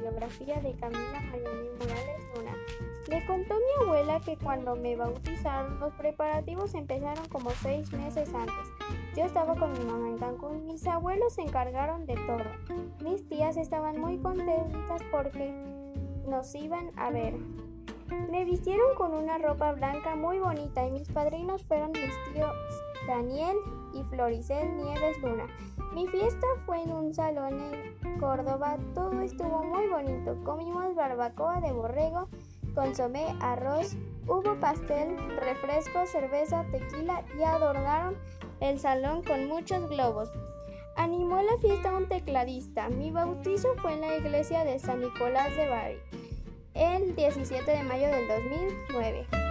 biografía de Camila Mariani Morales Luna. Le contó mi abuela que cuando me bautizaron los preparativos empezaron como seis meses antes. Yo estaba con mi mamá en Cancún, mis abuelos se encargaron de todo. Mis tías estaban muy contentas porque nos iban a ver. Me vistieron con una ropa blanca muy bonita y mis padrinos fueron mis tíos Daniel y Floricel Nieves Luna. Mi fiesta fue en un salón en Córdoba, todo estuvo muy bonito. Comimos barbacoa de borrego, consomé, arroz, hubo pastel, refresco, cerveza, tequila y adornaron el salón con muchos globos. Animó la fiesta un tecladista. Mi bautizo fue en la iglesia de San Nicolás de Bari el 17 de mayo del 2009.